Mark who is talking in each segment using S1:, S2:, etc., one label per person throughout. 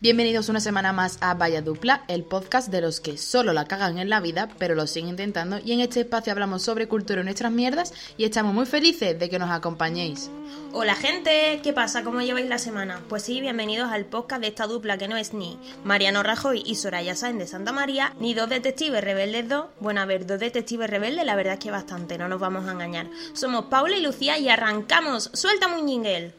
S1: Bienvenidos una semana más a Vaya Dupla, el podcast de los que solo la cagan en la vida, pero lo siguen intentando. Y en este espacio hablamos sobre cultura y nuestras mierdas y estamos muy felices de que nos acompañéis.
S2: Hola gente, ¿qué pasa? ¿Cómo lleváis la semana? Pues sí, bienvenidos al podcast de esta dupla que no es ni Mariano Rajoy y Soraya Sáenz de Santa María, ni dos detectives rebeldes dos. Bueno, a ver, dos detectives rebeldes la verdad es que bastante, no nos vamos a engañar. Somos Paula y Lucía y arrancamos. ¡Suelta un jingle!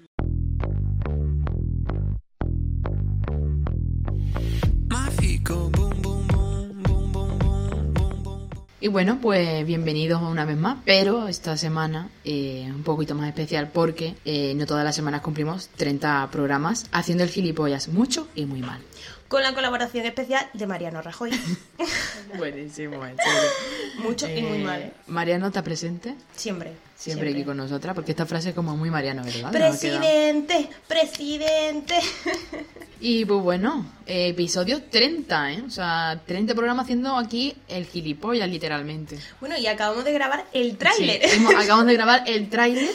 S1: Y bueno, pues bienvenidos una vez más, pero esta semana eh, un poquito más especial porque eh, no todas las semanas cumplimos 30 programas haciendo el gilipollas mucho y muy mal.
S2: Con la colaboración especial de Mariano Rajoy.
S1: Buenísimo, en serio.
S2: mucho y muy
S1: Eh,
S2: mal.
S1: Mariano está presente
S2: Siempre.
S1: siempre, aquí con nosotras porque esta frase es como muy Mariano, ¿verdad? Nos ha quedado.
S2: Presidente, presidente.
S1: Y pues bueno, eh, episodio 30, ¿eh? O sea, 30 programas haciendo aquí el gilipollas, literalmente.
S2: bueno, y acabamos de grabar el tráiler.
S1: Sí, hemos- acabamos de grabar el tráiler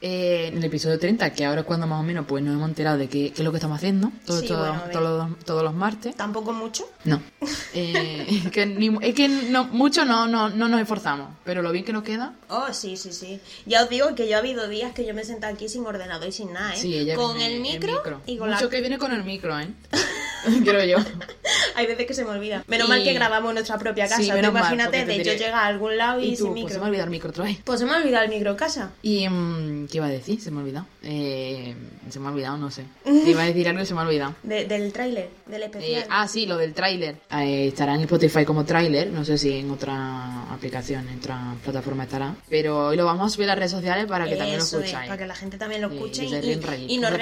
S1: eh, en el episodio 30, que ahora es cuando más o menos pues nos hemos enterado de qué, qué es lo que estamos haciendo todos,
S2: Sí, bueno,
S1: los, todos los martes.
S2: Tampoco mucho.
S1: No. Eh, es que, ni- es que no, mucho no, no, no nos esforzamos, pero lo bien que nos queda,
S2: Oh, sí, sí, sí. Ya os digo que yo ha habido días que yo me he sentado aquí sin ordenador y sin nada, ¿eh?
S1: sí, ella
S2: Con
S1: viene
S2: el
S1: en
S2: micro, y con
S1: Mucho
S2: la...
S1: que viene con el micro, ¿eh? Creo yo.
S2: Hay veces que se me olvida. Menos
S1: Y-
S2: mal que grabamos en nuestra propia casa.
S1: Sí, mal,
S2: imagínate de yo llegar a algún lado y,
S1: Y tú,
S2: sin
S1: pues
S2: micro.
S1: se me ha olvidado el micro otra vez.
S2: Pues se me ha olvidado el micro en casa.
S1: Y, mm, ¿qué iba a decir? Se me ha olvidado. Eh, se me ha olvidado, no sé. Te iba a decir algo y se me ha olvidado.
S2: De- del tráiler, del especial.
S1: Eh, ah, sí, lo del tráiler. Eh, estará en Spotify como tráiler, no sé si en otra aplicación, en otra plataforma estará. Pero hoy lo vamos a subir a las redes sociales para que también lo
S2: Eso es,
S1: escucháis.
S2: para que la gente también lo escuche
S1: y
S2: nos,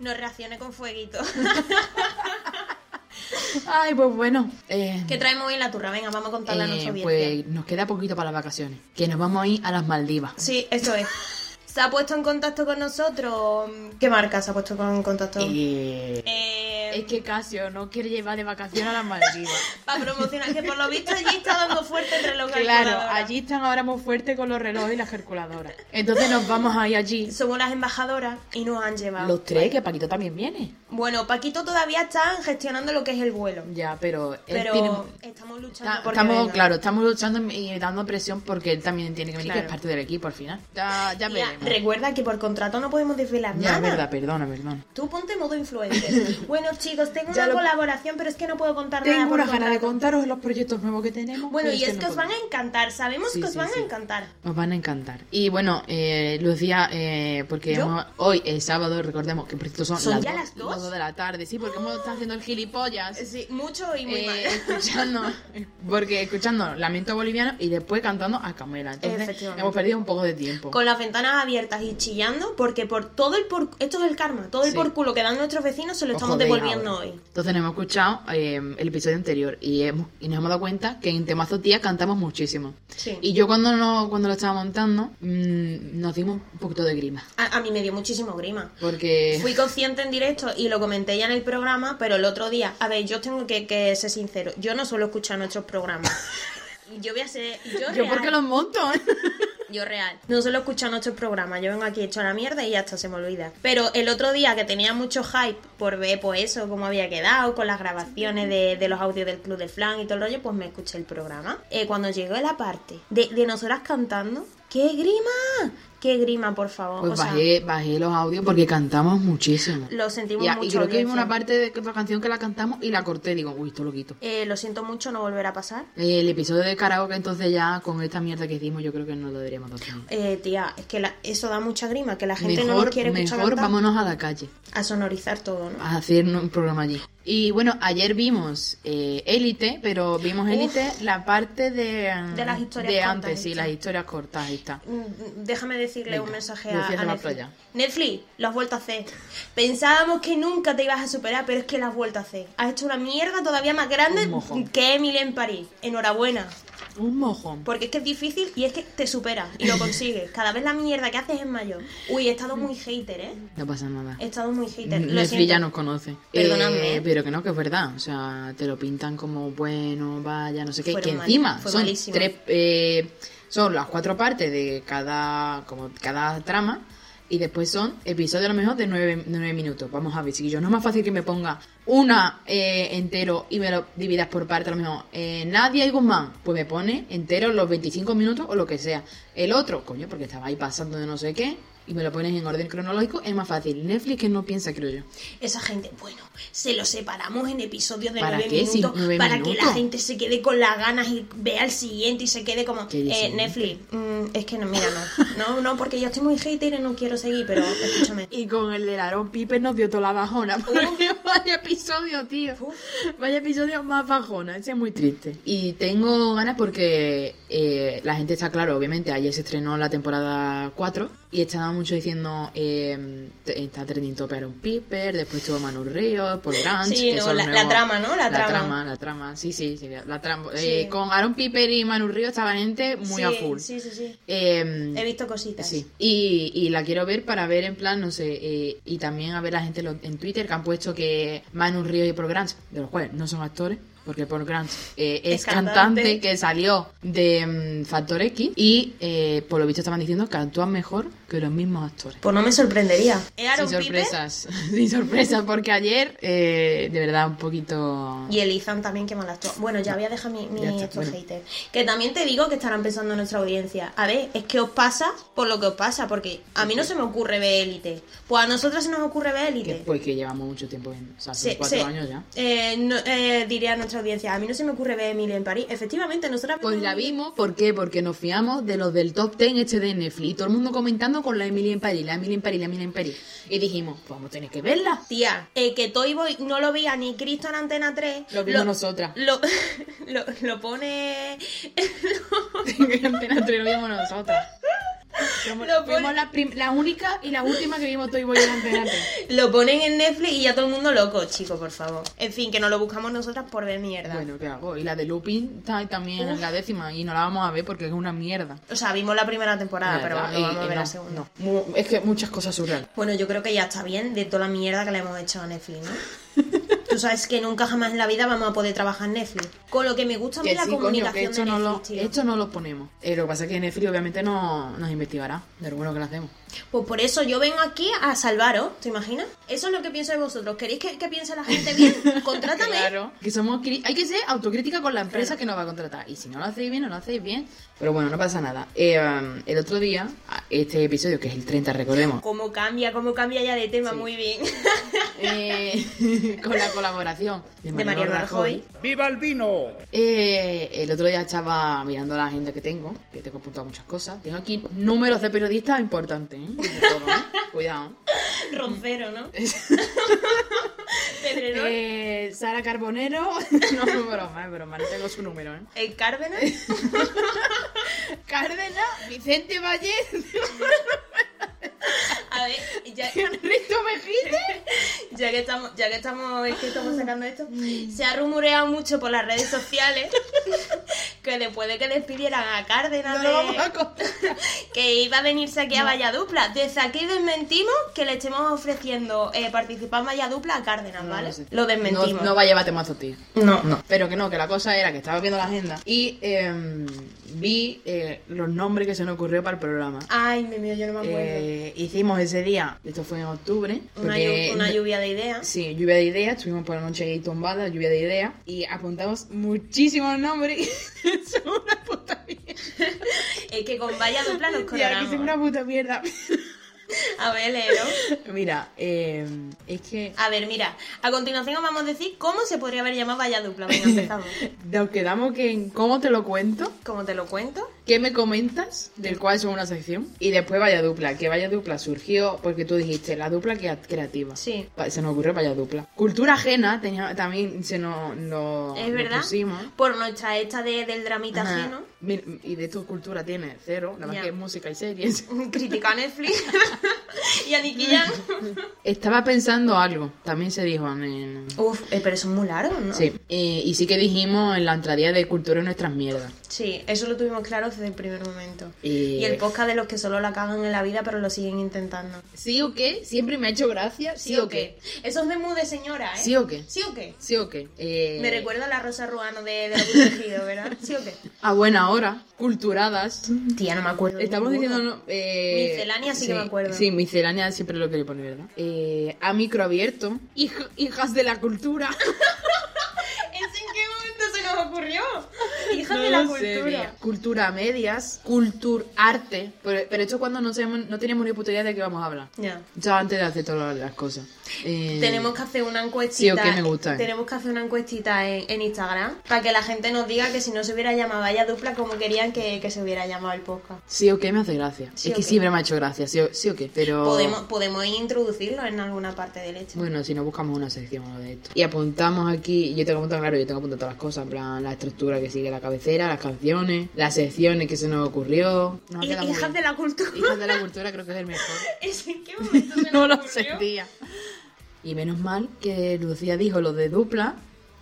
S2: nos reaccione con fueguito.
S1: Ay, pues bueno. eh,
S2: ¿Qué traemos hoy en la turra? Venga, vamos a contarle a
S1: eh,
S2: nuestra audiencia.
S1: pues nos queda poquito para las vacaciones. Que nos vamos a ir a las Maldivas.
S2: Sí, eso es. ¿Se ha puesto en contacto con nosotros? ¿Qué marca se ha puesto en contacto?
S1: Eh,
S2: Eh,
S1: es que Casio no quiere llevar de vacaciones a las Maldivas.
S2: Para promocionar, que por lo visto allí está dando fuerte el reloj
S1: Claro, allí están ahora muy fuertes con los relojes y las calculadoras. Entonces nos vamos a ir allí.
S2: Somos las embajadoras y nos han llevado.
S1: Los tres, que Paquito también viene.
S2: Bueno, Paquito todavía está gestionando lo que es el vuelo.
S1: Ya, pero él
S2: Pero
S1: tiene...
S2: estamos luchando
S1: Está-
S2: porque
S1: estamos,
S2: venga.
S1: claro, estamos luchando y dando presión porque él también tiene que venir, que es parte del equipo al final. Ya, ya
S2: Ya,
S1: veremos.
S2: recuerda que por contrato no podemos desvelar
S1: Ya,
S2: nada.
S1: verdad, perdona, perdona.
S2: Tú ponte modo influencer. bueno, chicos, tengo
S1: Ya
S2: una
S1: lo-
S2: colaboración, pero es que no puedo contar nada
S1: Tengo
S2: por
S1: unas ganas de contaros los proyectos nuevos que tenemos.
S2: Bueno, y es
S1: no
S2: que os van a encantar. Sabemos
S1: Sí,
S2: que os
S1: sí,
S2: van
S1: sí.
S2: a encantar.
S1: Os van a encantar. Y bueno, eh, Lucía, eh, porque hoy es sábado, recordemos que por cierto son,
S2: ¿Son
S1: las,
S2: ya
S1: dos-
S2: las dos?
S1: De la tarde, sí, porque hemos estado haciendo el gilipollas.
S2: Sí, mucho y muy
S1: eh,
S2: mal.
S1: escuchando, porque escuchando Lamento Boliviano y después cantando a Camela. Entonces hemos perdido un poco de tiempo.
S2: Con las ventanas abiertas y chillando, porque por todo el por... Esto es el karma. Todo el
S1: Sí.
S2: por culo que dan nuestros vecinos se lo
S1: Os
S2: estamos devolviendo
S1: ahora.
S2: hoy.
S1: Entonces nos hemos escuchado eh, el episodio anterior y, hemos- y nos hemos dado cuenta que en Temazo Tía cantamos muchísimo.
S2: Sí.
S1: Y yo cuando, no, cuando lo estaba montando mm, nos dimos un poquito de grima.
S2: A, a mí me dio muchísimo grima.
S1: Porque...
S2: Fui consciente en directo y lo comenté ya en el programa, pero el otro día, a ver, yo tengo que, que ser sincero, yo no suelo escuchar nuestros programas. Yo voy a ser. Yo,
S1: Yo
S2: real,
S1: porque los monto, ¿eh?
S2: Yo real. No suelo escuchar nuestros programas. Yo vengo aquí hecho a la mierda y ya está, se me olvida. Pero el otro día que tenía mucho hype por ver, pues eso, cómo había quedado, con las grabaciones de, de los audios del Club de Flan y todo el rollo, pues me escuché el programa. Eh, cuando llegó la parte de, de nosotras cantando, ¡qué grima! ¡Qué grima, por favor!
S1: Pues
S2: o sea,
S1: bajé, bajé los audios porque cantamos muchísimo.
S2: lo sentimos mucho.
S1: y creo que
S2: audiencia.
S1: una parte de la canción que la cantamos y la corté. Digo, uy, esto lo quito.
S2: Eh, lo siento mucho, no volverá a pasar.
S1: El episodio de karaoke, entonces ya con esta mierda que hicimos, yo creo que no lo deberíamos de hacer.
S2: Eh, tía, es que la- eso da mucha grima, que la gente no nos quiere escuchar
S1: mejor
S2: cantar.
S1: vámonos a la calle
S2: A sonorizar todo, ¿no?
S1: a hacer un programa allí. Y bueno, ayer vimos eh, Élite, pero vimos Élite la parte de,
S2: De las historias
S1: de
S2: cortas
S1: antes, sí, las historias cortas, ahí está.
S2: Mm, Déjame decirle
S1: Venga,
S2: un mensaje a, a Netflix. Netflix, lo has vuelto a hacer. Pensábamos que nunca te ibas a superar, pero es que lo has vuelto a hacer. Has hecho una mierda todavía más grande que Emily en París. Enhorabuena.
S1: Un mojón.
S2: Porque es que es difícil y es que te superas y lo consigues. Cada vez la mierda que haces es mayor. Uy, he estado muy hater, ¿eh?
S1: No pasa nada.
S2: He estado muy hater. Lo
S1: Netflix
S2: siento.
S1: ya nos conoce.
S2: Perdonadme,
S1: Eh,
S2: ¿eh?
S1: pero que no, que es verdad. O sea, te lo pintan como bueno, vaya, no sé qué.
S2: Fueron
S1: que
S2: mal-
S1: encima
S2: fue
S1: son
S2: malísimo.
S1: tres. eh, son las cuatro partes de cada. como cada trama. Y después son episodios a lo mejor de nueve, nueve minutos. Vamos a ver, chiquillos. No es más fácil que me ponga una eh, entero y me lo dividas por parte. A lo mejor eh, Nadia y Guzmán. Pues me pone entero los 25 minutos o lo que sea. El otro, coño, porque estaba ahí pasando de no sé qué. Y me lo pones en orden cronológico, es más fácil. Netflix que no piensa, creo yo.
S2: Esa gente, bueno, se lo separamos en episodios de
S1: ¿Para
S2: nueve
S1: qué? Sí,
S2: minutos
S1: nueve
S2: para que la gente se quede con las ganas y vea el siguiente y se quede como eh, Netflix. mm, es que no, mira, no. No, no, porque yo estoy muy hater y no quiero seguir, pero escúchame.
S1: Y con el del Aaron Piper nos dio toda la bajona. Porque vaya episodio, tío. Vaya episodio más bajona. Ese es muy triste. Y tengo ganas porque eh, la gente está claro, obviamente. Ayer se estrenó la temporada 4 y estaban mucho diciendo. eh, está trending Aaron Piper. Después tuvo Manu Ríos, Paul Grant.
S2: Sí,
S1: que
S2: no,
S1: son
S2: la- trama, ¿no? La
S1: La,
S2: trama.
S1: trama. la trama. Sí, sí, sí. La trama.
S2: Sí.
S1: Eh, con Aaron Piper y Manu Ríos estaba gente muy
S2: sí,
S1: a full.
S2: Sí, sí, sí.
S1: Eh,
S2: He visto cositas.
S1: Sí, y, y la quiero ver para ver en plan, no sé, eh, y también a ver la gente en Twitter que han puesto que Manu Ríos y Grant, de los cuales no son actores, porque Paul Grant eh, es,
S2: Es
S1: cantante.
S2: cantante.
S1: que salió de mm, Factor X y eh, por lo visto estaban diciendo que actúan mejor que los mismos actores.
S2: Pues no me sorprendería. ¿Es Aaron
S1: Sin sorpresas, sin sorpresas, porque ayer, eh, de verdad, un poquito...
S2: Y el Ethan también, que mal actúa. Bueno, ya voy a dejar mi, mi
S1: Ya está,
S2: estos
S1: bueno.
S2: haters. Que también te digo que estarán pensando nuestra audiencia. A ver, es que os pasa por lo que os pasa, porque a mí no se me ocurre ver élite. Pues a nosotras se nos ocurre ver
S1: Que,
S2: élite.
S1: pues que llevamos mucho tiempo viendo, o sea, hace
S2: Se-
S1: cuatro
S2: se-
S1: años ya.
S2: Eh, no, eh, diré a nuestra audiencia, a mí no se me ocurre ver Emilia en París. Efectivamente, nosotras
S1: Pues la
S2: Emily-
S1: vimos, ¿por qué? Porque nos fiamos de los del top 10 este de Netflix. Todo el mundo comentando con la Emily en París, la Emily en París, la Emily en París. Y dijimos, pues vamos a tener que verla.
S2: Tía, eh, que Toy Boy no lo veía ni Cristo en Antena 3.
S1: Lo vimos nosotras.
S2: Lo, lo, lo pone...
S1: que Antena 3 lo vimos nosotras.
S2: Lo pone-
S1: Fuimos la, prim- la única y la última que vimos Toy Boy en Antena 3.
S2: Lo ponen en Netflix y ya todo el mundo loco, chico, por favor. En fin, que no lo buscamos nosotras por ver mierda.
S1: Bueno, ¿qué hago? Y la de Lupin está ahí también en la décima y no la vamos a ver porque es una mierda.
S2: O sea, vimos la primera temporada, pero
S1: ¿Verdad?
S2: no
S1: Y-
S2: vamos a
S1: y
S2: ver
S1: no,
S2: la segunda.
S1: Es que muchas cosas surreales.
S2: Bueno, yo creo que ya está bien de toda la mierda que le hemos hecho a Netflix, ¿no? Tú sabes que nunca jamás en la vida vamos a poder trabajar en Netflix. Con lo que me gusta a mí
S1: Que
S2: la
S1: sí, coño, que
S2: comunicación
S1: esto
S2: de
S1: no, lo,
S2: Netflix, tío.
S1: esto no lo ponemos. Eh, lo que pasa es que Netflix obviamente no nos investigará de lo bueno que lo hacemos.
S2: Pues por eso yo vengo aquí a salvaros, ¿te imaginas? Eso es lo que pienso de vosotros. ¿Queréis que, que piense la gente bien? Contrátame.
S1: Claro. Que somos hay que ser autocrítica con la empresa que nos va a contratar. Y si no lo hacéis bien, no lo hacéis bien. Pero bueno, no pasa nada. Eh, um, el otro día, este episodio, que es el 30, recordemos,
S2: Cómo cambia, cómo cambia ya de tema,
S1: Sí.
S2: muy bien.
S1: eh, con la colaboración de
S2: De
S1: Mariano
S2: Mariano
S1: Rajoy.
S2: Rajoy.
S3: ¡Viva el vino!
S1: Eh, el otro día estaba mirando la agenda que tengo, que tengo apuntado muchas cosas. Tengo aquí números de periodistas importantes, ¿eh? ¿eh? Cuidado.
S2: Roncero, ¿no? Pedrerol.
S1: Eh, Sara Carbonero. no, es broma, es broma, no tengo su número, ¿eh?
S2: El Cárdenas.
S1: Cárdenas, Vicente Valle,
S2: A ver, ya,
S1: Enrico Mejide.
S2: ya que estamos, ya que estamos, es que estamos sacando esto, se ha rumoreado mucho por las redes sociales que después de que despidieran a Cárdenas
S1: No
S2: de-
S1: vamos a
S2: que iba a venirse aquí a Valladupla. Desde aquí desmentimos que le estemos ofreciendo eh, participar en Valladupla a Cárdenas, ¿vale?
S1: No.
S2: Lo desmentimos.
S1: No, va a llevar temazo, tío.
S2: No.
S1: No, pero que no, que la cosa era que estaba viendo la agenda y em, vi eh, los nombres que se nos ocurrió para el programa.
S2: Ay, mi mío, yo no me acuerdo.
S1: Eh, hicimos ese día, esto fue en octubre.
S2: una,
S1: porque-
S2: llu- una lluvia de ideas.
S1: Sí, lluvia de ideas, estuvimos por la noche ahí tumbada, lluvia de ideas, y apuntamos muchísimos nombres. son una puta mierda.
S2: Es que con Valladupla nos
S1: Tía, que son una
S2: coronamos.
S1: puta mierda.
S2: A ver, léelo.
S1: Mira, eh, es que
S2: A ver, mira, a continuación os vamos a decir cómo se podría haber llamado Valladupla. Venga, empezamos.
S1: nos quedamos que en cómo te lo cuento,
S2: ¿Cómo te lo cuento?
S1: Qué me comentas, del cual es una sección, y después Vaya Dupla, que Vaya Dupla surgió porque tú dijiste la dupla crea- creativa.
S2: Sí.
S1: Se nos ocurrió Vaya Dupla. Cultura ajena tenía, también se nos, nos-
S2: Es verdad.
S1: pusimos.
S2: Por nuestra esta de, del dramita
S1: Ajá.
S2: ajeno.
S1: Y de tu cultura tiene cero, nada más
S2: Ya.
S1: que música y series.
S2: Critica a Netflix. y a Nicky.
S1: Estaba pensando algo, también se dijo en.
S2: Uf, eh, pero eso es muy largo, ¿no?
S1: Sí, eh, y sí que dijimos en la entradilla de cultura en nuestras mierdas.
S2: Sí, eso lo tuvimos claro desde el primer momento.
S1: Y-
S2: Y el podcast de los que solo la cagan en la vida, pero lo siguen intentando.
S1: ¿Sí o qué? Siempre me ha hecho gracia. ¿Sí, o qué?
S2: Eso es de mood de señora, ¿eh?
S1: ¿Sí o qué?
S2: ¿Sí o qué?
S1: ¿Sí o qué? Eh,
S2: Me recuerda a la Rosa Ruano de, de lo protegido, ¿verdad? ¿Sí o qué?
S1: A buena hora, culturadas.
S2: Tía, no me acuerdo.
S1: Estamos diciendo... no, eh,
S2: Miscelánea sí que me acuerdo.
S1: Sí, miscelánea siempre lo quería poner, ¿verdad? Eh, a micro abierto. Hij- hijas de la cultura.
S2: ¿Ese en qué momento se nos ocurrió? Hija
S1: No
S2: de la
S1: lo sé,
S2: cultura.
S1: Cultura a medias, cultur arte. Pero, pero esto cuando no, sabemos, no teníamos ni puta idea de qué vamos a hablar.
S2: Ya.
S1: Ya antes de hacer todas las cosas. Eh,
S2: Tenemos que hacer una
S1: Sí,
S2: encuestita.
S1: o qué me gusta, eh.
S2: Tenemos que hacer una encuestita en, en Instagram para que la gente nos diga que si no se hubiera llamado Vaya Dupla como querían que, que se hubiera llamado el podcast.
S1: Sí o qué me hace gracia.
S2: Sí
S1: es
S2: o
S1: que siempre me ha hecho gracia. Sí o, sí o qué. Pero.
S2: Podemos, podemos introducirlo en alguna parte del hecho.
S1: Bueno, si no buscamos una sección de esto. Y apuntamos aquí, yo tengo apuntado, claro, yo tengo apuntado todas las cosas, en plan la estructura que sigue la cabecera, las canciones, las secciones que se nos ocurrió. Nos
S2: Hijas
S1: bien.
S2: de la cultura.
S1: Hijas de la cultura creo que es el mejor.
S2: ¿Ese ¿En qué momento se
S1: no
S2: nos
S1: lo
S2: ocurrió?
S1: sentía. Y menos mal que Lucía dijo lo de dupla.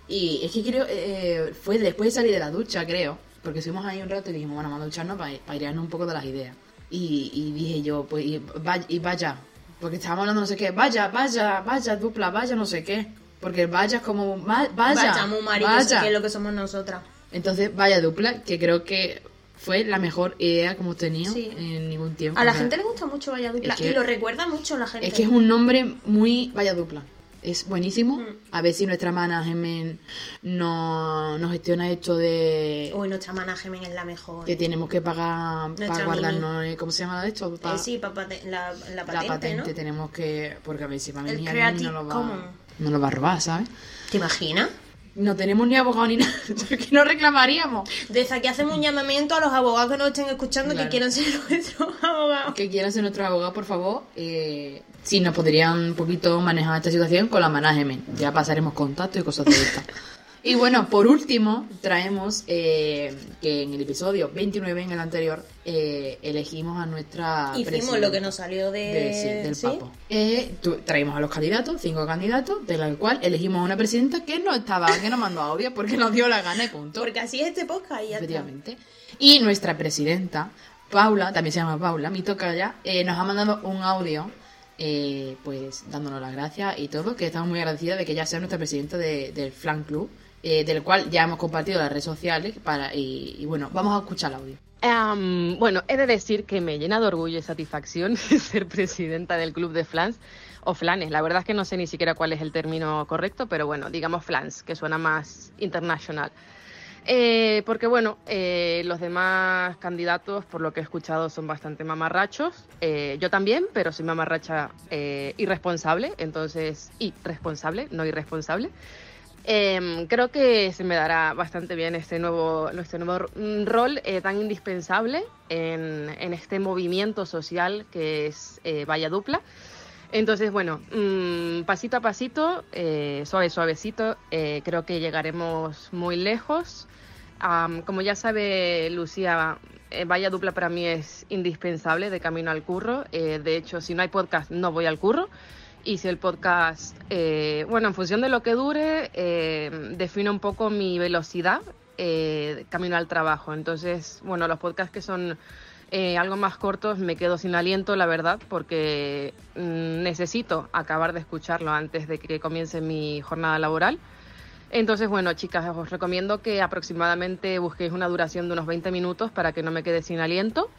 S1: Y es que creo, eh, fue después de salir de la ducha, creo. Porque estuvimos ahí un rato y dijimos, bueno, vamos a ducharnos para, para airearnos un poco de las ideas. Y, y dije yo, pues, y vaya, y vaya. Porque estábamos hablando no sé qué, vaya, vaya, vaya, dupla, vaya, no sé qué. Porque vaya es como, vaya,
S2: Vaya, muy marico,
S1: vaya.
S2: que es lo que somos nosotras.
S1: Entonces, vaya dupla, que creo que fue la mejor idea que hemos tenido
S2: Sí.
S1: en ningún tiempo.
S2: A la
S1: O sea,
S2: gente le gusta mucho Vaya Dupla
S1: Es que-
S2: y lo recuerda mucho la gente.
S1: es que es un nombre muy vaya dupla. Es buenísimo.
S2: Mm.
S1: A ver si nuestra management no, nos gestiona esto de
S2: Uy, nuestra management es la mejor.
S1: que tenemos que pagar
S2: Nuestra
S1: para guardarnos. eh, ¿Cómo se llama esto? Pa-
S2: Eh, sí, pa- pate- la, la
S1: la
S2: patente,
S1: patente
S2: ¿no?
S1: tenemos que. Porque a ver si para mí no lo va, no lo va a robar, ¿sabes?
S2: ¿Te imaginas?
S1: No tenemos ni abogado ni nada. que no reclamaríamos.
S2: Desde aquí hacemos un llamamiento a los abogados que nos estén escuchando
S1: Claro.
S2: que quieran ser nuestros abogados.
S1: Que quieran ser nuestros abogados, por favor. Eh, si nos podrían un poquito manejar esta situación con la management. Ya pasaremos contacto y cosas de estas. Y bueno, por último, traemos eh, que en el episodio 29, en el anterior, eh, elegimos a nuestra
S2: Hicimos lo que nos salió de...
S1: de- sí, del
S2: ¿sí?
S1: papo. Eh, tu- traímos a los candidatos, cinco candidatos, de la cual elegimos a una presidenta que no estaba, que no mandó audio porque nos dio la gana y punto.
S2: Porque así es este podcast y ya está.
S1: Efectivamente. Y nuestra presidenta, Paula, también se llama Paula, mi toca ya, eh, nos ha mandado un audio, eh, pues dándonos las gracias y todo, que estamos muy agradecidas de que ella sea nuestra presidenta de- del Flan Club, eh, del cual ya hemos compartido las redes sociales para y, bueno, vamos a escuchar el audio.
S3: Bueno, he de decir que me llena de orgullo y satisfacción ser presidenta del club de flans o flanes. La verdad es que no sé ni siquiera cuál es el término correcto, pero bueno, digamos flans, que suena más internacional. Eh, porque bueno, eh, los demás candidatos, por lo que he escuchado, son bastante mamarrachos. Eh, yo también, pero soy mamarracha irresponsable, entonces irresponsable, no irresponsable. Em, creo que se me dará bastante bien este nuevo, este nuevo mm, rol eh, tan indispensable en, en este movimiento social que es eh, Vaya Dupla. Entonces, bueno, mm, pasito a pasito, eh, suave, suavecito, eh, creo que llegaremos muy lejos. Am, como ya sabe Lucía, eh, Vaya Dupla para mí es indispensable de camino al curro. Eh, de hecho, si no hay podcast, no voy al curro. Si el podcast, eh, bueno, en función de lo que dure, eh, define un poco mi velocidad eh, camino al trabajo. Entonces, bueno, los podcasts que son eh, algo más cortos me quedo sin aliento, la verdad, porque mm, necesito acabar de escucharlo antes de que comience mi jornada laboral. Entonces, bueno, chicas, os recomiendo que aproximadamente busquéis una duración de unos 20 minutos para que no me quede sin aliento.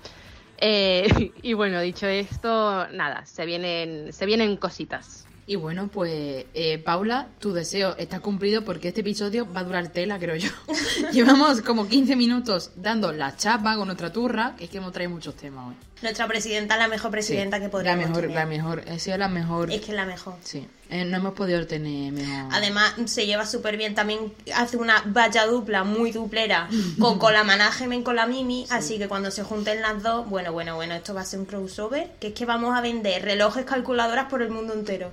S3: Eh, y bueno, dicho esto, nada, se vienen, se vienen cositas.
S1: Y bueno, pues eh, Paula, tu deseo está cumplido porque este episodio va a durar tela, creo yo. Llevamos como 15 minutos dando la chapa con nuestra turra, que es que hemos traído muchos temas hoy.
S2: Nuestra presidenta es la mejor presidenta
S1: Sí,
S2: que podríamos
S1: La mejor,
S2: tener.
S1: la mejor, ha sido la mejor.
S2: Es que es la mejor.
S1: Sí, eh, no hemos podido tener mejor.
S2: Además, se lleva súper bien. También hace una valla dupla, muy duplera, con, con la management, con la Mimi. Así que cuando se junten las dos, bueno, bueno, bueno, esto va a ser un crossover. Que es que vamos a vender relojes calculadoras por el mundo entero.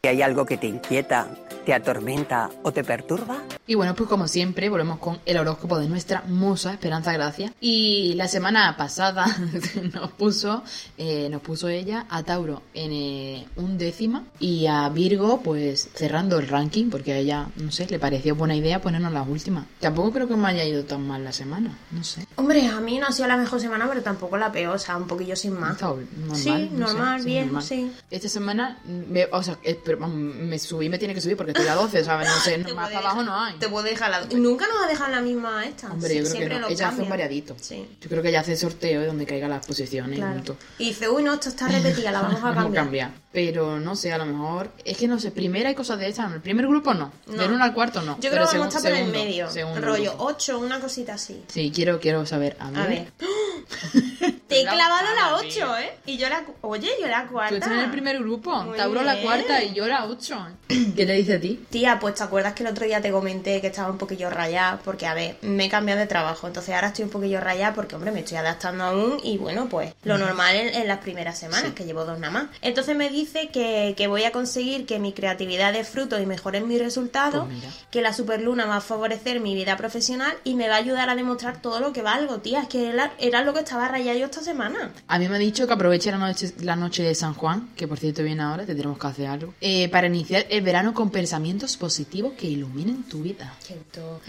S4: Si hay algo que te inquieta ¿Te atormenta o te perturba?
S1: Y bueno, pues como siempre, volvemos con el horóscopo de nuestra musa, Esperanza Gracia. Y la semana pasada nos puso, eh, nos puso ella a Tauro en eh, un décima y a Virgo, pues cerrando el ranking, porque a ella, no sé, le pareció buena idea ponernos las últimas. Tampoco creo que me haya ido tan mal la semana, no sé.
S2: Hombre, a mí no ha sido la mejor semana, pero tampoco la peor, o sea, un poquillo sin más.
S1: normal,
S2: Sí,
S1: no sé,
S2: normal, bien,
S1: normal.
S2: sí.
S1: Esta semana, me, o sea, eh, pero, vamos, me subí, me tiene que subir porque estoy a 12, ¿sabes? No sé, más para abajo no hay.
S2: Te puede dejar la... Nunca nos ha dejado la misma esta.
S1: Hombre, yo creo que
S2: Siempre
S1: no.
S2: lo
S1: Ella hace un variadito.
S2: Sí.
S1: Yo creo que ella hace sorteo de donde caigan las posiciones y
S2: Claro.
S1: punto.
S2: Y dice, uy, no, esto está repetida, la vamos a cambiar.
S1: cambiar. Pero no sé, a lo mejor. Es que no sé, primera hay cosas de estas. En el primer grupo no.
S2: No.
S1: Del 1 al cuarto no.
S2: Yo creo que vamos a estar por el medio.
S1: segundo
S2: rollo
S1: grupo.
S2: 8, una cosita así.
S1: Sí, quiero, quiero saber. A ver.
S2: A ver. Te he
S1: La
S2: clavado la
S1: cara,
S2: 8,
S1: tío.
S2: ¿eh? Y yo la... Oye, yo la
S1: Tú
S2: cuarta.
S1: estás en el primer grupo.
S2: Muy
S1: Tauro la cuarta y yo la 8. ¿Qué te dice a ti?
S2: Tía, pues te acuerdas que el otro día te comenté que estaba un poquillo rayada, porque a ver, me he cambiado de trabajo, entonces ahora estoy un poquillo rayada porque, hombre, me estoy adaptando aún y bueno, pues lo normal en, en las primeras semanas, que llevo dos nada más. Entonces me dice que, que voy a conseguir que mi creatividad dé fruto y mejoren mis resultados,
S1: Pues
S2: que la superluna va a favorecer mi vida profesional y me va a ayudar a demostrar todo lo que valgo, tía, es que era, era lo que estaba rayada yo esta semana.
S1: A mí me ha dicho que aproveche la noche, la noche de San Juan, que por cierto viene ahora, tendremos que hacer algo, eh, para iniciar el verano con pensamientos positivos que iluminen tu vida.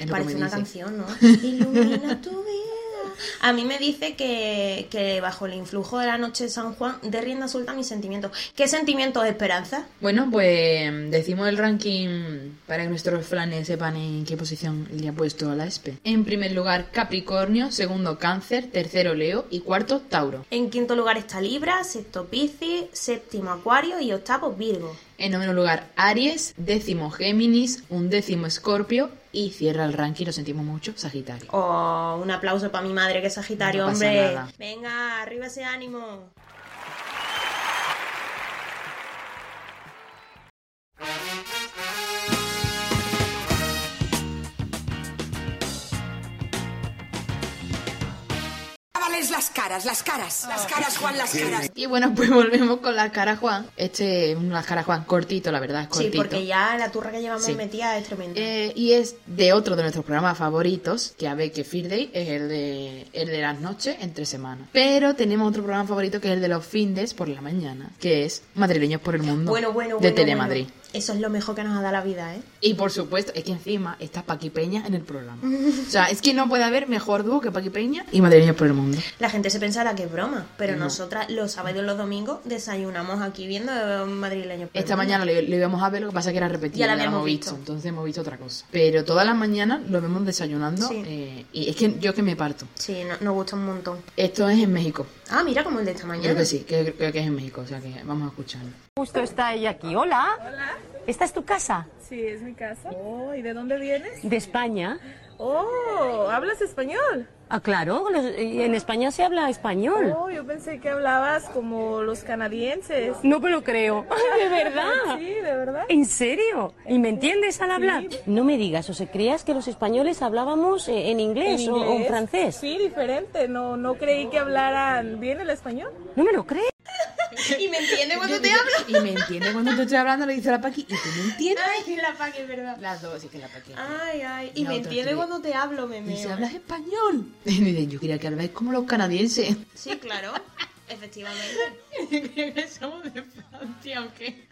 S2: Parece una
S1: dice.
S2: canción, ¿no? Ilumina tu vida. A mí me dice que, que bajo el influjo de la noche de San Juan de rienda suelta mis sentimientos. ¿Qué sentimientos de esperanza?
S1: Bueno, pues decimos el ranking para que nuestros flanes sepan en qué posición le ha puesto a la ESPE. En primer lugar, Capricornio, segundo, Cáncer, tercero, Leo y cuarto, Tauro.
S2: En quinto lugar está Libra, sexto Piscis, séptimo Acuario y octavo Virgo.
S1: En noveno lugar, Aries, décimo, Géminis, undécimo, Escorpio y cierra el ranking, lo sentimos mucho, Sagitario.
S2: Oh, un aplauso para mi madre que es Sagitario,
S1: No
S2: hombre. Venga, arriba ese ánimo.
S4: Caras, las caras, las caras, Juan, las caras.
S1: Y bueno, pues volvemos con la cara Juan. Este, una cara Juan cortito, la verdad, es
S2: Sí,
S1: cortito.
S2: porque ya la turra que llevamos
S1: Sí.
S2: metida es tremenda.
S1: Eh, y es de otro de nuestros programas favoritos, que a ver que Fear Day es el de, el de las noches entre semanas. Pero tenemos otro programa favorito que es el de los findes por la mañana, que es Madrileños por el Mundo
S2: bueno, bueno,
S1: de
S2: bueno.
S1: Telemadrid.
S2: Eso es lo mejor que nos ha dado la vida, ¿eh?
S1: Y por supuesto, es que encima está Paqui Peña en el programa. O sea, es que no puede haber mejor dúo que Paqui Peña y Madrileños por el Mundo.
S2: La gente se pensará que es broma, pero
S1: No.
S2: nosotras los sábados y los domingos desayunamos aquí viendo madrileños. por el
S1: Esta
S2: mundo.
S1: mañana lo, lo íbamos a ver, lo que pasa que era repetido,
S2: Ya la habíamos visto.
S1: entonces hemos visto otra cosa. Pero todas las mañanas lo vemos desayunando
S2: Sí.
S1: eh, y es que yo que me parto.
S2: Sí, no- nos gusta un montón.
S1: Esto es en México.
S2: Ah, mira como el de esta mañana.
S1: Creo que sí, que- creo que es en México, o sea que vamos a escucharlo.
S5: Justo está ella aquí. Hola. Hola. ¿Esta es tu casa?
S6: Sí, es mi casa. Oh, ¿y de dónde vienes?
S5: De España.
S6: Oh, ¿hablas español?
S5: Ah, claro. en España se habla español.
S6: Oh, yo pensé que hablabas como los canadienses.
S5: No me lo creo. ¿De verdad?
S6: Sí, de verdad.
S5: ¿En serio? ¿Y me entiendes al hablar? No me digas, o sea, ¿creías que los españoles hablábamos eh, en inglés,
S6: ¿En
S5: o- o en
S6: inglés?
S5: francés?
S6: Sí, diferente. No, no creí que hablaran bien el español.
S5: No me lo crees.
S2: ¿Y me entiende cuando te hablo?
S1: Y me entiende cuando te estoy hablando, le dice la Paqui, ¿y tú me entiendes?
S2: Ay, la pa' que es verdad.
S1: Las dos, sí que la Paqui.
S2: Ay, ay. Y me entiende cuando te hablo, me
S1: Y
S2: meo.
S1: dice, ¿hablas español? Y me yo quería que habláis como los canadienses.
S2: Sí, claro. Efectivamente.
S1: Creo que somos de Francia, ¿o qué?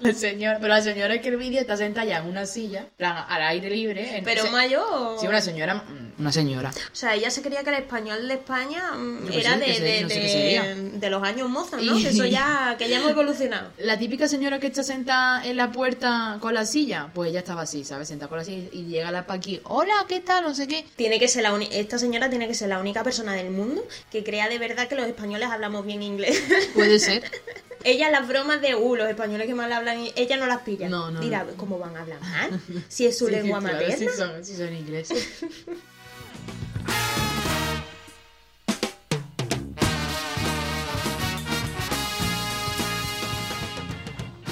S1: La señora, pero la señora es que el vídeo está sentada ya en una silla, plan, al aire libre. en-
S2: Pero
S1: se-
S2: mayor.
S1: Sí, una señora, mm, una señora.
S2: O sea, ella se creía que el español de España mm,
S1: Pues
S2: era
S1: sí,
S2: de,
S1: que se-
S2: de,
S1: no sé
S2: de-
S1: qué sería.
S2: de los años mozos, ¿no?
S1: Y-
S2: Que eso ya, que ya hemos evolucionado.
S1: La típica señora que está sentada en la puerta con la silla, pues ella estaba así, ¿sabes? Sentada con la silla y llega la Paqui, hola, ¿qué tal? No sé qué.
S2: Tiene que ser la uni- esta señora tiene que ser la única persona del mundo que crea de verdad que los españoles hablamos bien inglés.
S1: Puede ser.
S2: ella las bromas de uh, los españoles que mal hablan, ella no las pilla.
S1: No, no,
S2: Dirá,
S1: no.
S2: ¿cómo van a hablar mal? Si es su
S1: Sí,
S2: lengua
S1: claro,
S2: materna.
S1: Sí son, sí son ingleses.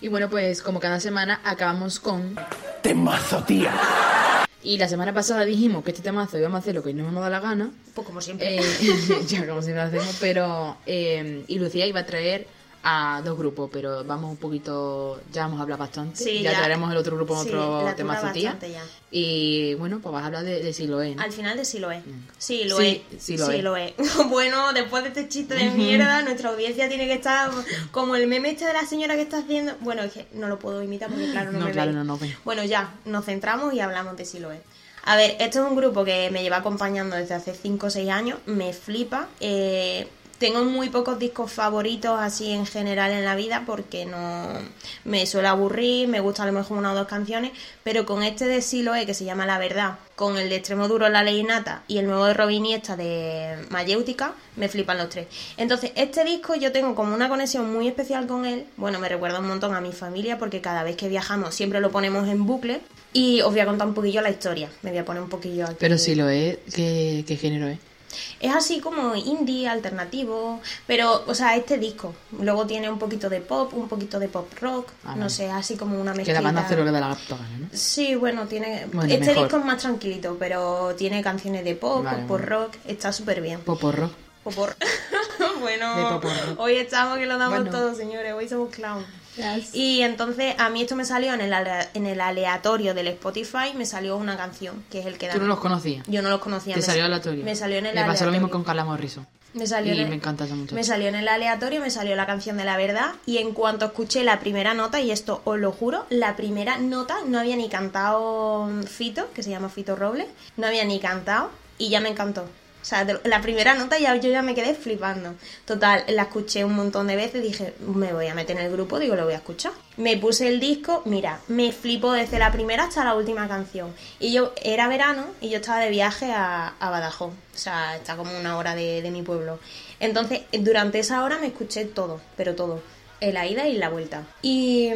S1: Y bueno, pues como cada semana acabamos con...
S7: Temazo, tía.
S1: Y la semana pasada dijimos que este temazo íbamos a hacer lo que no nos da la gana.
S2: Pues como siempre.
S1: Eh, ya como si lo hacemos, pero... eh, y Lucía iba a traer a dos grupos, pero vamos un poquito, ya hemos hablado bastante.
S2: Sí,
S1: ya,
S2: ya.
S1: traeremos el otro grupo en otro tema
S2: ya.
S1: Y bueno, pues vas a hablar de, de Siloé, ¿no?
S2: Al final de sí lo es. Sí, lo
S1: Sí,
S2: es.
S1: sí lo es.
S2: es. bueno, después de este chiste de mierda, nuestra audiencia tiene que estar como el meme este de la señora que está haciendo. Bueno, es que no lo puedo imitar porque, claro, no,
S1: No,
S2: me
S1: claro, no, no.
S2: Bueno, ya, nos centramos y hablamos de si lo es. A ver, este es un grupo que me lleva acompañando desde hace 5 o 6 años, me flipa. eh, tengo muy pocos discos favoritos así en general en la vida porque no me suele aburrir, me gusta a lo mejor una o dos canciones, pero con este de Siloé que se llama La Verdad, con el de Extremo Duro La Ley Nata y el nuevo de Robin Iniesta de Mayéutica, me flipan los tres. Entonces, este disco yo tengo como una conexión muy especial con él. Bueno, me recuerda un montón a mi familia porque cada vez que viajamos siempre lo ponemos en bucle. Y os voy a contar un poquillo la historia. Me voy a poner un poquillo aquí.
S1: Pero Siloé, ¿qué, qué género es?
S2: Es así como indie, alternativo, pero, o sea, este disco. Luego tiene un poquito de pop, un poquito de pop rock,
S1: Ah,
S2: no sé, así como una
S1: Que
S2: mezcla.
S1: la banda hace lo que da la gana, ¿no?
S2: Sí, bueno, tiene.
S1: Bueno,
S2: este
S1: mejor.
S2: disco es más tranquilito, pero tiene canciones de pop,
S1: Vale,
S2: pop rock, está súper bien.
S1: Poporro.
S2: Popor. bueno, hoy estamos que lo damos
S1: Bueno.
S2: todo, señores. Hoy somos clown. Y entonces a mí esto me salió en el, ale- en el aleatorio del Spotify, me salió una canción, que es el que da.
S1: ¿Tú no los conocías?
S2: Yo no los conocía.
S1: Te
S2: me
S1: salió
S2: sa-
S1: aleatorio.
S2: Me salió en el
S1: Me pasó lo mismo
S2: aleatorio.
S1: con Carla Morrison.
S2: Me salió
S1: Y
S2: en el-
S1: me encanta esa muchacha.
S2: Me salió en el aleatorio, me salió la canción de la verdad y en cuanto escuché la primera nota, y esto os lo juro, la primera nota no había ni cantado Fito, que se llama Fito Robles, no había ni cantado y ya me encantó. O sea, la primera nota ya yo ya me quedé flipando. Total, la escuché un montón de veces, dije, me voy a meter en el grupo, digo, lo voy a escuchar. Me puse el disco, mira, me flipó desde la primera hasta la última canción. Y yo, era verano y yo estaba de viaje a, a Badajoz. O sea, está como una hora de, de mi pueblo. Entonces, durante esa hora me escuché todo, pero todo. La ida y la vuelta. Y,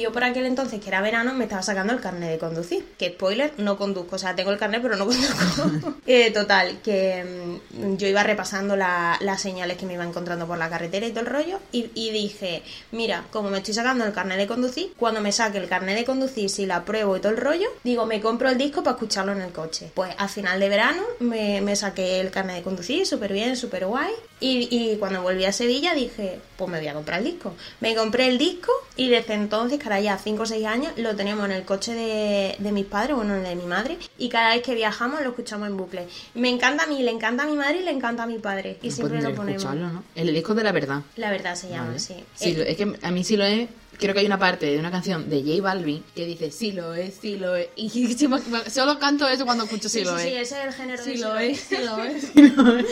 S2: yo por aquel entonces, que era verano, me estaba sacando el carnet de conducir. Que spoiler, no conduzco. O sea, tengo el carnet, pero no conduzco. Eh, total, que mm, yo iba repasando la- las señales que me iba encontrando por la carretera y todo el rollo. Y, dije, mira, como me estoy sacando el carnet de conducir, cuando me saque el carnet de conducir, si la pruebo y todo el rollo, digo, me compro el disco para escucharlo en el coche. Pues al final de verano me, saqué el carnet de conducir, súper bien, súper guay. Y cuando volví a Sevilla dije, pues me voy a comprar el disco. Me compré el disco y desde entonces, que ahora ya 5 o 6 años, lo tenemos en el coche de, de mis padres, bueno, en el de mi madre, y cada vez que viajamos lo escuchamos en bucle. Me encanta a mí, le encanta a mi madre y le encanta a mi padre. Y
S1: No
S2: siempre lo ponemos.
S1: El disco de la verdad.
S2: La verdad se llama,
S1: Vale.
S2: sí.
S1: Sí, es que a mí sí lo es. Creo que hay una parte de una canción de J Balvin que dice sí lo es, sí lo es. Y solo canto eso cuando escucho sí,
S2: Sí,
S1: lo
S2: sí, sí,
S1: es.
S2: ese es el género
S1: Sí
S2: de
S1: lo
S2: sí
S1: es, sí lo es.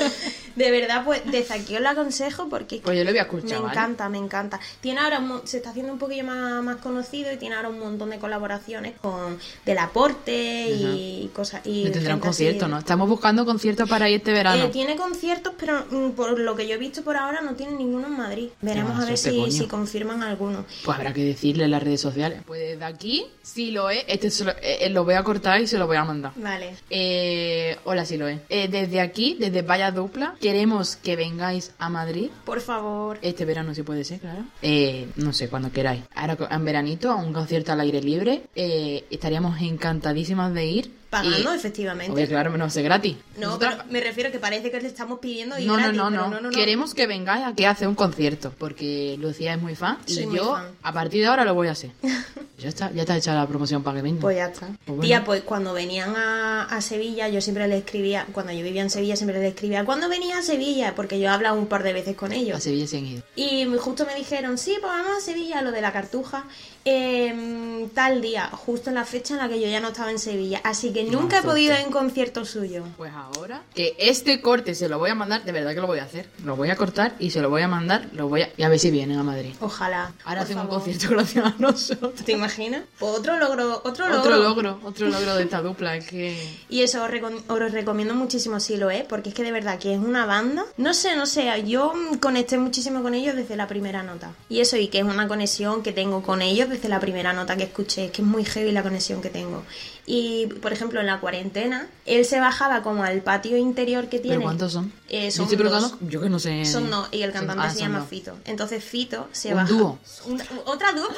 S2: De verdad, pues desde aquí os lo aconsejo porque es
S1: Pues yo lo voy a
S2: Me encanta, me encanta. Tiene ahora un se está haciendo un poquillo más, más conocido y tiene ahora un montón de colaboraciones con del aporte y cosas. Y
S1: tendrá un
S2: así.
S1: concierto, ¿no? Estamos buscando conciertos para ir este verano.
S2: Eh, tiene conciertos, pero mm, por lo que yo he visto por ahora no tiene ninguno en Madrid. Veremos
S1: Ah,
S2: a ver si, si confirman alguno.
S1: Pues habrá que decirle en las redes sociales. Pues desde aquí, sí lo es. Este se lo, eh, eh, lo voy a cortar y se lo voy a mandar.
S2: Vale.
S1: Eh, hola, sí lo es. Eh, desde aquí, desde Vaya Dupla, queremos que vengáis a Madrid.
S2: Por favor.
S1: Este verano si puede ser, claro. Eh, no sé, cuando queráis. Ahora en veranito, a un concierto al aire libre. estaríamos encantadísimas de ir.
S2: Pagando,
S1: Y-
S2: efectivamente.
S1: Obvio, claro, no sé, gratis.
S2: No, pero me refiero que parece que le estamos pidiendo y
S1: no,
S2: gratis,
S1: no, no,
S2: no, no.
S1: Queremos que vengáis aquí a hacer un concierto. Porque Lucía es muy fan.
S2: Soy
S1: y
S2: muy
S1: yo,
S2: fan.
S1: a partir de ahora, lo voy a hacer. ya está, ya está hecha la promoción para que venga.
S2: Pues ya está.
S1: bueno.
S2: Tía, pues cuando venían a, a Sevilla, yo siempre le escribía, cuando yo vivía en Sevilla, siempre le escribía, ¿cuándo venía a Sevilla? Porque yo he hablado un par de veces con
S1: A
S2: ellos.
S1: Sevilla se han ido.
S2: Y justo me dijeron, sí, pues vamos a Sevilla, lo de la cartuja, em, tal día, justo en la fecha en la que yo ya no estaba en Sevilla. Así que nunca he podido ir en concierto suyo.
S1: Pues ahora que este corte se lo voy a mandar, de verdad que lo voy a hacer. Lo voy a cortar y se lo voy a mandar, lo voy a... Y a ver si vienen a Madrid.
S2: Ojalá.
S1: Ahora hacen un concierto gracias a nosotros.
S2: ¿Te imaginas? Otro logro, otro logro.
S1: Otro logro, otro logro de esta dupla, es que...
S2: Y eso os, recom- os recomiendo muchísimo si lo es, porque es que de verdad que es una banda. No sé, no sé, yo conecté muchísimo con ellos desde la primera nota. Y eso, y que es una conexión que tengo con ellos desde la primera nota que escuché. Es que es muy heavy la conexión que tengo. Y, por ejemplo, en la cuarentena, él se bajaba como al patio interior que tiene.
S1: ¿Pero cuántos son?
S2: Eh,
S1: Yo
S2: son
S1: preguntando,
S2: dos.
S1: yo que no sé.
S2: Son no, y el cantante
S1: ah,
S2: se llama
S1: dos.
S2: Fito. Entonces Fito se
S1: Un
S2: baja.
S1: dúo.
S2: Una- ¿Otra dupla?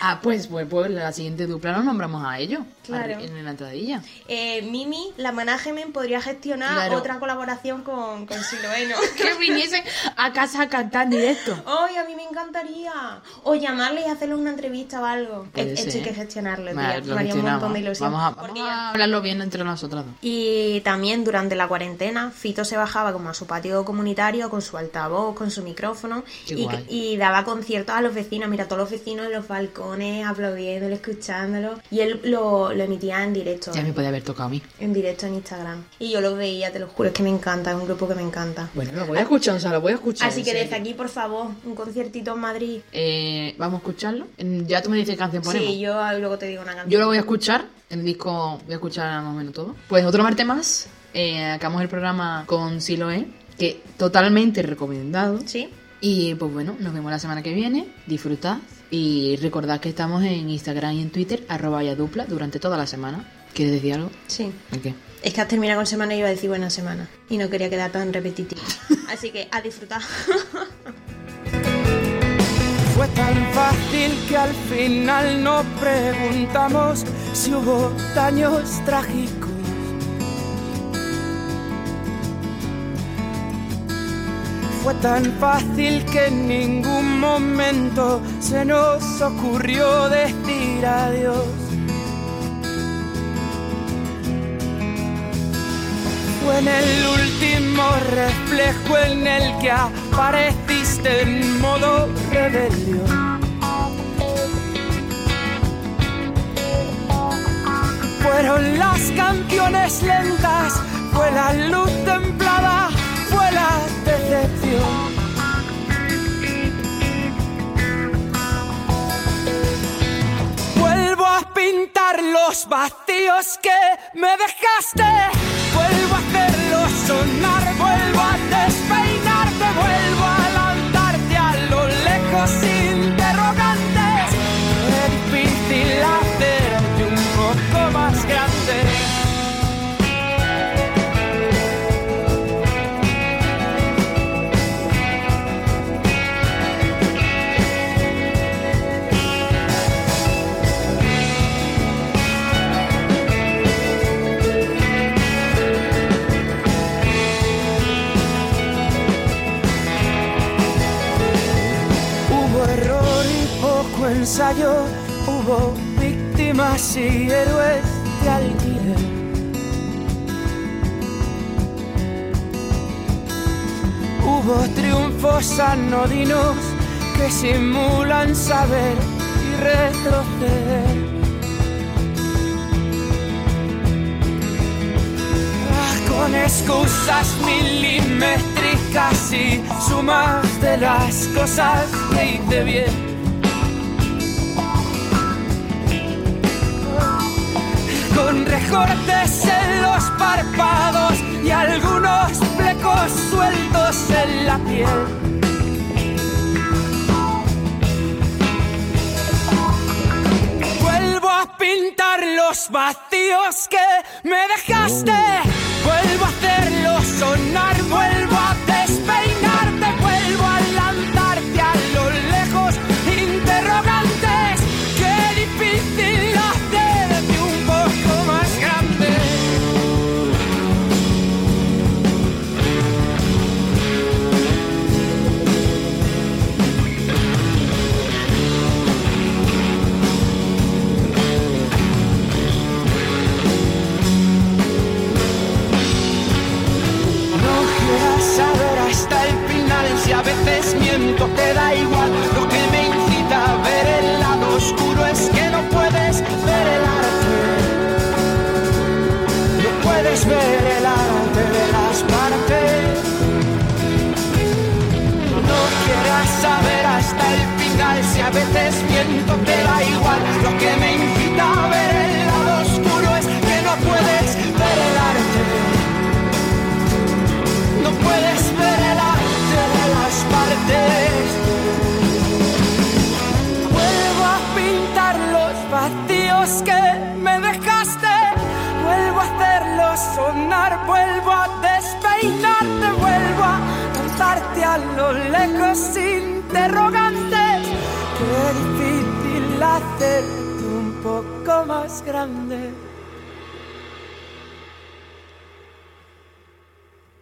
S1: Ah, pues, pues, pues la siguiente dupla nos nombramos a ellos.
S2: Claro.
S1: En la entradilla.
S2: Eh, Mimi, la management, podría gestionar
S1: Claro.
S2: otra colaboración con, con Siloeno.
S1: que viniesen a casa a cantar en directo.
S2: ¡Ay, a mí me encantaría! O llamarle y hacerle una entrevista o algo.
S1: Puede
S2: Esto hay que gestionarlo, tía.
S1: Vale,
S2: Me
S1: lo
S2: haría un montón de
S1: gestionamos.
S2: ilusión.
S1: Vamos, a,
S2: Porque
S1: vamos
S2: ya-
S1: a hablarlo bien entre nosotras dos.
S2: Y también durante la cuarentena, Fito se bajaba como a su patio comunitario con su altavoz, con su micrófono y, daba conciertos a los vecinos. Mira, todos los vecinos en los balcones aplaudiéndolo, escuchándolo. Y él lo, lo emitía en directo.
S1: Ya me puede haber tocado a mí.
S2: En directo en Instagram. Y yo lo veía, te lo juro, es que me encanta, es un grupo que me encanta.
S1: Bueno, lo voy a escuchar, o sea, lo voy a escuchar.
S2: Así que desde aquí, por favor, un conciertito en Madrid.
S1: Eh, Vamos a escucharlo. Ya tú me dices qué canción ponemos.
S2: Sí, yo luego te digo una canción.
S1: Yo lo voy a escuchar, el disco voy a escuchar más o menos todo. Pues otro martes más, eh, acabamos el programa con Siloé, que totalmente recomendado.
S2: Sí.
S1: Y pues bueno, nos vemos la semana que viene, disfrutad y recordad que estamos en Instagram y en Twitter, arroba ya dupla, durante toda la semana. ¿Quieres decir algo?
S2: Sí.
S1: ¿El qué?
S2: Es que has terminado con semana y iba a decir buena semana. Y no quería quedar tan repetitivo. Así que a disfrutar.
S7: Fue tan fácil que al final nos preguntamos si hubo daños trágicos. Fue tan fácil que en ningún momento se nos ocurrió decir adiós. Fue en el último reflejo en el que apareciste en modo rebelión. Fueron las canciones lentas, fue la luz templada, fue la decepción. Vuelvo a pintar los vacíos que me dejaste. Vuelvo a hacerlo sonar, vuelvo a y héroes de alquiler. Hubo triunfos anodinos que simulan saber y retroceder. Ah, Con excusas milimétricas y sumas de las cosas que hice bien. Con recortes en los párpados y algunos flecos sueltos en la piel. Vuelvo a pintar los vacíos que me dejaste. Vuelvo a hacerlo sonar, vuelvo hasta el final si a veces miento, te da igual. Lo que me incita a ver el lado oscuro es que no puedes ver el arte. No puedes ver el arte de las partes. No quieras saber hasta el final si a veces miento, te da igual. Lo que me Vuelvo vacíos que me dejaste. a sonar, vuelvo a despeinarte, vuelvo a cantarte a lo lejos interrogantes. Qué difícil hacerte un poco más grande.